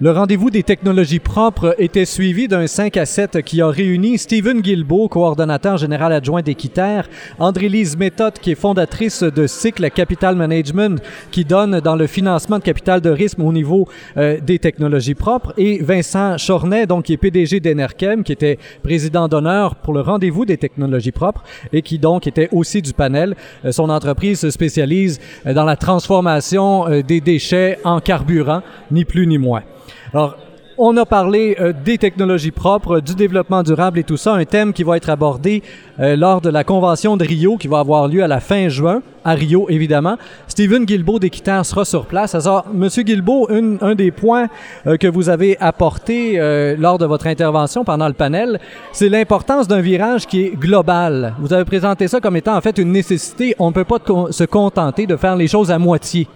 Le rendez-vous des technologies propres était suivi d'un 5 à 7 qui a réuni Stephen Guilbeault, coordonnateur général adjoint d'Équiterre, André-Lise Méthode, qui est fondatrice de Cycle Capital Management, qui donne dans le financement de capital de risque au niveau euh, des technologies propres, et Vincent Chornet, donc qui est PDG d'Enerchem, qui était président d'honneur pour le rendez-vous des technologies propres et qui donc était aussi du panel. Euh, son entreprise se spécialise euh, dans la transformation des déchets en carburant, ni plus ni moins. Alors, on a parlé euh, des technologies propres, du développement durable et tout ça, un thème qui va être abordé euh, lors de la convention de Rio qui va avoir lieu à la fin juin, à Rio évidemment. Stephen Guilbeault d'Équiterre sera sur place. Alors, Monsieur Guilbeault, un des points euh, que vous avez apporté lors de votre intervention pendant le panel, c'est l'importance d'un virage qui est global. Vous avez présenté ça comme étant en fait une nécessité. On ne peut pas se contenter de faire les choses à moitié.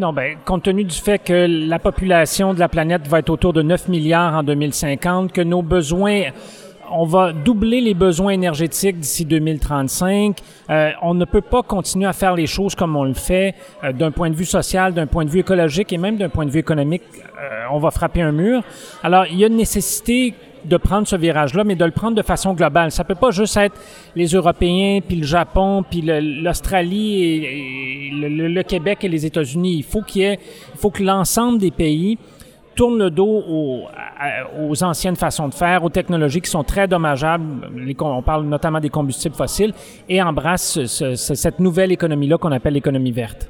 Non, ben, compte tenu du fait que la population de la planète va être autour de 9 milliards en 2050, que nos besoins on va doubler les besoins énergétiques d'ici 2035. Euh, on ne peut pas continuer à faire les choses comme on le fait euh, d'un point de vue social, d'un point de vue écologique et même d'un point de vue économique. Euh, on va frapper un mur. Alors, il y a une nécessité de prendre ce virage-là, mais de le prendre de façon globale. Ça peut pas juste être les Européens, puis le Japon, puis l'Australie, et, le, Québec et les États-Unis. Il faut qu'il il faut que l'ensemble des pays tournent le dos aux, anciennes façons de faire, aux technologies qui sont très dommageables. on parle notamment des combustibles fossiles et embrassent cette nouvelle économie-là qu'on appelle l'économie verte.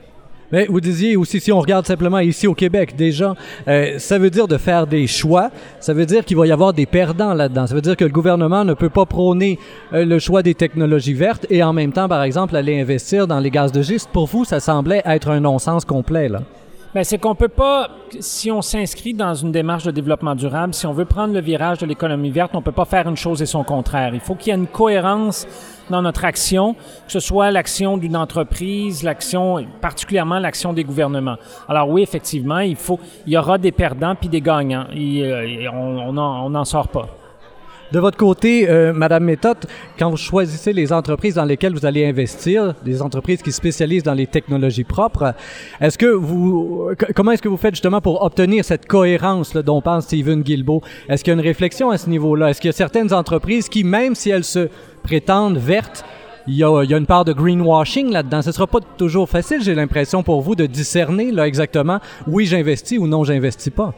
Mais vous disiez aussi, si on regarde simplement ici au Québec, déjà, euh, ça veut dire de faire des choix. Ça veut dire qu'il va y avoir des perdants là-dedans. Ça veut dire que le gouvernement ne peut pas prôner euh, le choix des technologies vertes et en même temps, par exemple, aller investir dans les gaz de giste. Pour vous, ça semblait être un non-sens complet, là. Bien, c'est qu'on peut pas, si on s'inscrit dans une démarche de développement durable, si on veut prendre le virage de l'économie verte, on peut pas faire une chose et son contraire. Il faut qu'il y ait une cohérence dans notre action, que ce soit l'action d'une entreprise, l'action, particulièrement l'action des gouvernements. Alors oui, effectivement, il faut, il y aura des perdants puis des gagnants. Et, euh, on n'en sort pas. De votre côté, euh, Madame Méthode, quand vous choisissez les entreprises dans lesquelles vous allez investir, des entreprises qui spécialisent dans les technologies propres, est-ce que vous, comment est-ce que vous faites justement pour obtenir cette cohérence là, dont parle Stephen Guilbeault? Est-ce qu'il y a une réflexion à ce niveau-là? Est-ce qu'il y a certaines entreprises qui, même si elles se prétendent vertes, il y, a, il y, a, une part de greenwashing là-dedans? Ce ne sera pas toujours facile, j'ai l'impression, pour vous de discerner là, exactement oui, j'investis ou non, j'investis pas.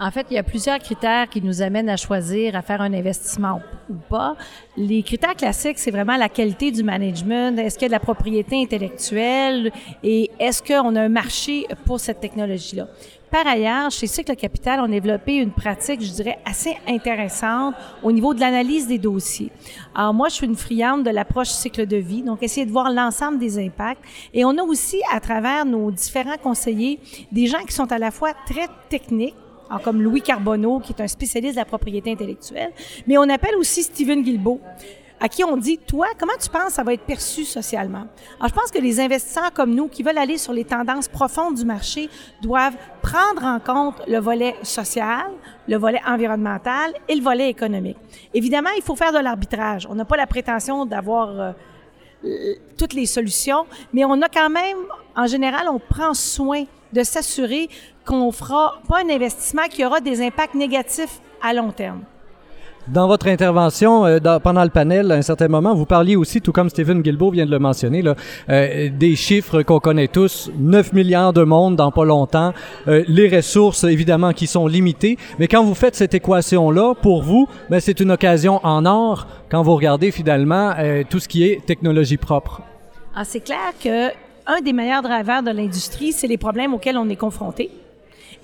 En fait, il y a plusieurs critères qui nous amènent à choisir à faire un investissement ou pas. Les critères classiques, c'est vraiment la qualité du management, est-ce qu'il y a de la propriété intellectuelle? Et est-ce qu'on a un marché pour cette technologie-là? Par ailleurs, chez Cycle Capital, on a développé une pratique, je dirais, assez intéressante au niveau de l'analyse des dossiers. Alors moi, je suis une friande de l'approche cycle de vie, donc essayer de voir l'ensemble des impacts. Et on a aussi, à travers nos différents conseillers, des gens qui sont à la fois très techniques, comme Louis Carbonneau, qui est un spécialiste de la propriété intellectuelle. Mais on appelle aussi Stephen Guilbeault, à qui on dit, toi, comment tu penses que ça va être perçu socialement? Alors, je pense que les investisseurs comme nous, qui veulent aller sur les tendances profondes du marché, doivent prendre en compte le volet social, le volet environnemental et le volet économique. Évidemment, il faut faire de l'arbitrage. On n'a pas la prétention d'avoir euh, toutes les solutions, mais on a quand même, en général, on prend soin de s'assurer qu'on fera pas un investissement qui aura des impacts négatifs à long terme. Dans votre intervention euh, pendant le panel, à un certain moment, vous parliez aussi, tout comme Stephen Guilbeault vient de le mentionner, là, euh, des chiffres qu'on connaît tous, 9 milliards de monde dans pas longtemps, euh, les ressources évidemment qui sont limitées, mais quand vous faites cette équation-là, pour vous, ben, c'est une occasion en or quand vous regardez finalement tout ce qui est technologie propre. Ah, c'est clair que un des meilleurs drivers de l'industrie, c'est les problèmes auxquels on est confronté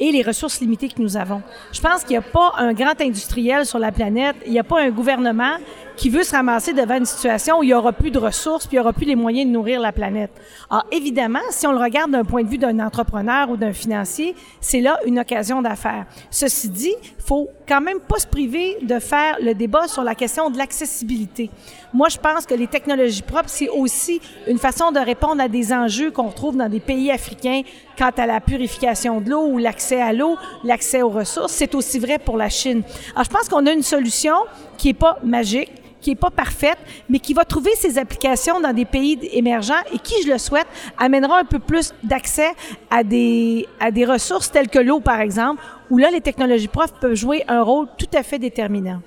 et les ressources limitées que nous avons. Je pense qu'il n'y a pas un grand industriel sur la planète, il n'y a pas un gouvernement qui veut se ramasser devant une situation où il n'y aura plus de ressources, puis il n'y aura plus les moyens de nourrir la planète. Alors, évidemment, si on le regarde d'un point de vue d'un entrepreneur ou d'un financier, c'est là une occasion d'affaires. Ceci dit, faut quand même pas se priver de faire le débat sur la question de l'accessibilité. Moi, je pense que les technologies propres, c'est aussi une façon de répondre à des enjeux qu'on retrouve dans des pays africains quant à la purification de l'eau ou l'accès à l'eau, l'accès aux ressources. C'est aussi vrai pour la Chine. Alors, je pense qu'on a une solution qui est pas magique, qui est pas parfaite, mais qui va trouver ses applications dans des pays émergents et qui, je le souhaite, amènera un peu plus d'accès à des, à des ressources telles que l'eau, par exemple, où là, les technologies profs peuvent jouer un rôle tout à fait déterminant.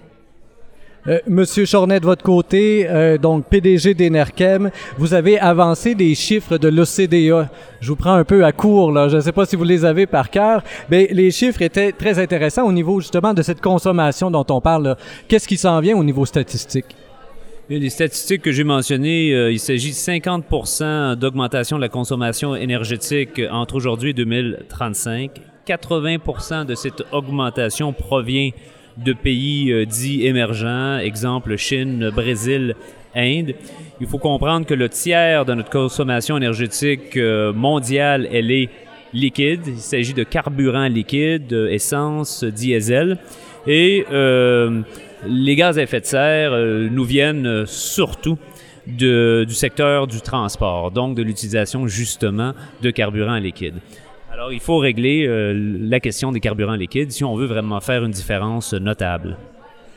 Euh, Monsieur Chornet, de votre côté, euh, donc PDG d'Enerchem, vous avez avancé des chiffres de l'OCDE. Je vous prends un peu à court, là. Je ne sais pas si vous les avez par cœur, mais les chiffres étaient très intéressants au niveau justement de cette consommation dont on parle. Qu'est-ce qui s'en vient au niveau statistique? Les statistiques que j'ai mentionnées, euh, il s'agit de 50% d'augmentation de la consommation énergétique entre aujourd'hui et 2035. 80 de cette augmentation provient de pays euh, dits émergents, exemple Chine, Brésil, Inde. Il faut comprendre que le tiers de notre consommation énergétique euh, mondiale, elle est liquide. Il s'agit de carburant liquide, essence, diesel. Et euh, les gaz à effet de serre nous viennent surtout du secteur du transport, donc de l'utilisation justement de carburant liquide. Alors, il faut régler euh, la question des carburants liquides si on veut vraiment faire une différence notable.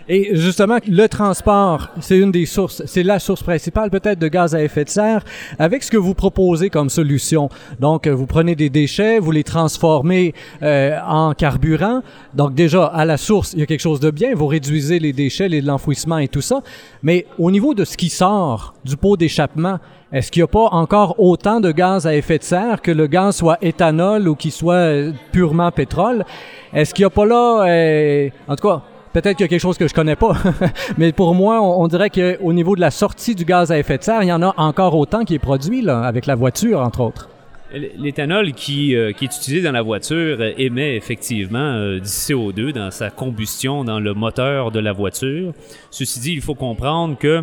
Et justement, le transport, c'est une des sources, c'est la source principale peut-être de gaz à effet de serre. Avec ce que vous proposez comme solution, donc vous prenez des déchets, vous les transformez euh, en carburant. Donc déjà à la source, il y a quelque chose de bien. Vous réduisez les déchets, l'enfouissement et tout ça. Mais au niveau de ce qui sort du pot d'échappement, est-ce qu'il n'y a pas encore autant de gaz à effet de serre que le gaz soit éthanol ou qu'il soit euh, purement pétrole? Est-ce qu'il n'y a pas là, euh, en tout cas, peut-être qu'il y a quelque chose que je connais pas, mais pour moi, on, dirait qu'au niveau de la sortie du gaz à effet de serre, il y en a encore autant qui est produit avec la voiture, entre autres. L'éthanol qui, euh, qui, est utilisé dans la voiture émet effectivement du CO2 dans sa combustion dans le moteur de la voiture. Ceci dit, il faut comprendre que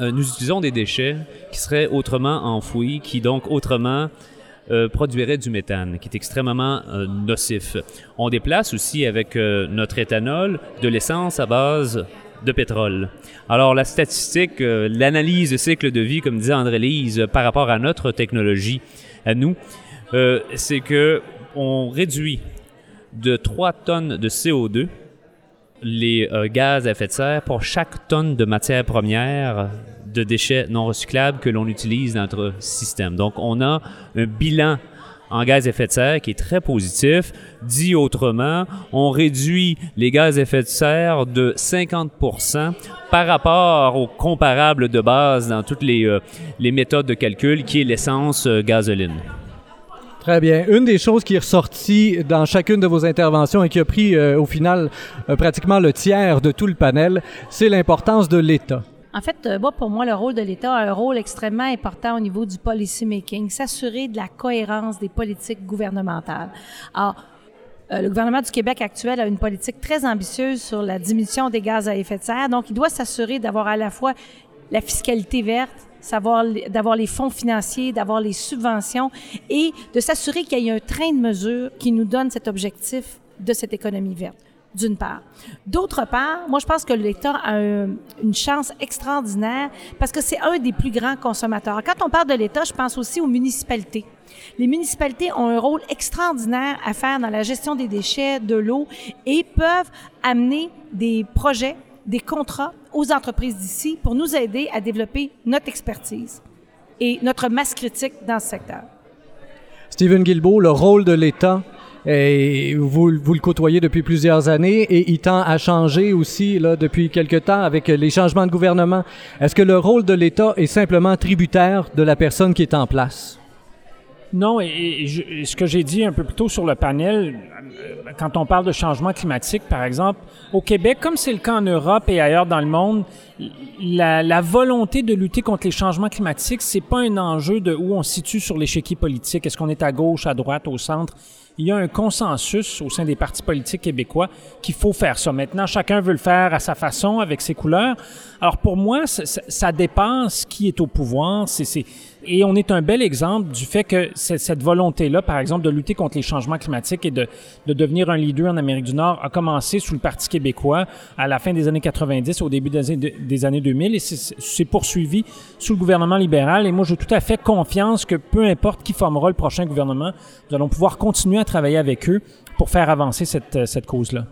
euh, nous utilisons des déchets qui seraient autrement enfouis, qui donc autrement euh, produiraient du méthane, qui est extrêmement euh, nocif. On déplace aussi avec notre éthanol de l'essence à base de pétrole. Alors la statistique, l'analyse de cycle de vie, comme disait André-Lise, par rapport à notre technologie, à nous, c'est que on réduit de 3 tonnes de CO2 les euh, gaz à effet de serre pour chaque tonne de matière première de déchets non recyclables que l'on utilise dans notre système. Donc, on a un bilan en gaz à effet de serre qui est très positif. Dit autrement, on réduit les gaz à effet de serre de 50% par rapport au comparable de base dans toutes les, euh, les méthodes de calcul qui est l'essence euh, gasoline. Très bien. Une des choses qui est ressortie dans chacune de vos interventions et qui a pris euh, au final pratiquement le tiers de tout le panel, c'est l'importance de l'État. En fait, euh, pour moi, le rôle de l'État a un rôle extrêmement important au niveau du policy making, s'assurer de la cohérence des politiques gouvernementales. Alors, le gouvernement du Québec actuel a une politique très ambitieuse sur la diminution des gaz à effet de serre. Donc, il doit s'assurer d'avoir à la fois la fiscalité verte, d'avoir les fonds financiers, d'avoir les subventions et de s'assurer qu'il y ait un train de mesure qui nous donne cet objectif de cette économie verte d'une part. D'autre part, moi, je pense que l'État a une chance extraordinaire parce que c'est un des plus grands consommateurs. Quand on parle de l'État, je pense aussi aux municipalités. Les municipalités ont un rôle extraordinaire à faire dans la gestion des déchets, de l'eau et peuvent amener des projets des contrats aux entreprises d'ici pour nous aider à développer notre expertise et notre masse critique dans ce secteur. Stephen Guilbeault, le rôle de l'État, vous, vous le côtoyez depuis plusieurs années et il tend à changer aussi là, depuis quelque temps avec les changements de gouvernement. Est-ce que le rôle de l'État est simplement tributaire de la personne qui est en place? Non, et, ce que j'ai dit un peu plus tôt sur le panel, euh, quand on parle de changement climatique, par exemple, au Québec, comme c'est le cas en Europe et ailleurs dans le monde, la, la volonté de lutter contre les changements climatiques, c'est pas un enjeu de où on se situe sur l'échiquier politique. Est-ce qu'on est à gauche, à droite, au centre? Il y a un consensus au sein des partis politiques québécois qu'il faut faire ça. Maintenant, chacun veut le faire à sa façon, avec ses couleurs. Alors pour moi, ça, ça dépasse qui est au pouvoir. C'est, et on est un bel exemple du fait que cette volonté-là, par exemple, de lutter contre les changements climatiques et de, de devenir un leader en Amérique du Nord a commencé sous le Parti québécois à la fin des années 90, au début des, des années 2000, et c'est poursuivi sous le gouvernement libéral. Et moi, j'ai tout à fait confiance que peu importe qui formera le prochain gouvernement, nous allons pouvoir continuer à travailler avec eux pour faire avancer cette, cette cause-là.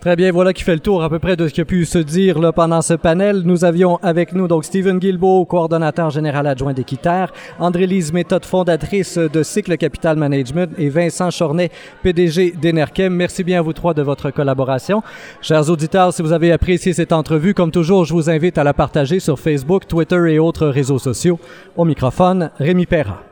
Très bien, voilà qui fait le tour à peu près de ce qui a pu se dire là, pendant ce panel. Nous avions avec nous donc Stephen Guilbeault, coordonnateur général adjoint d'Équiterre, André-Lise Méthode, fondatrice de Cycle Capital Management et Vincent Chornet, PDG d'Enerchem. Merci bien à vous trois de votre collaboration. Chers auditeurs, si vous avez apprécié cette entrevue, comme toujours, je vous invite à la partager sur Facebook, Twitter et autres réseaux sociaux. Au microphone, Rémi Perra.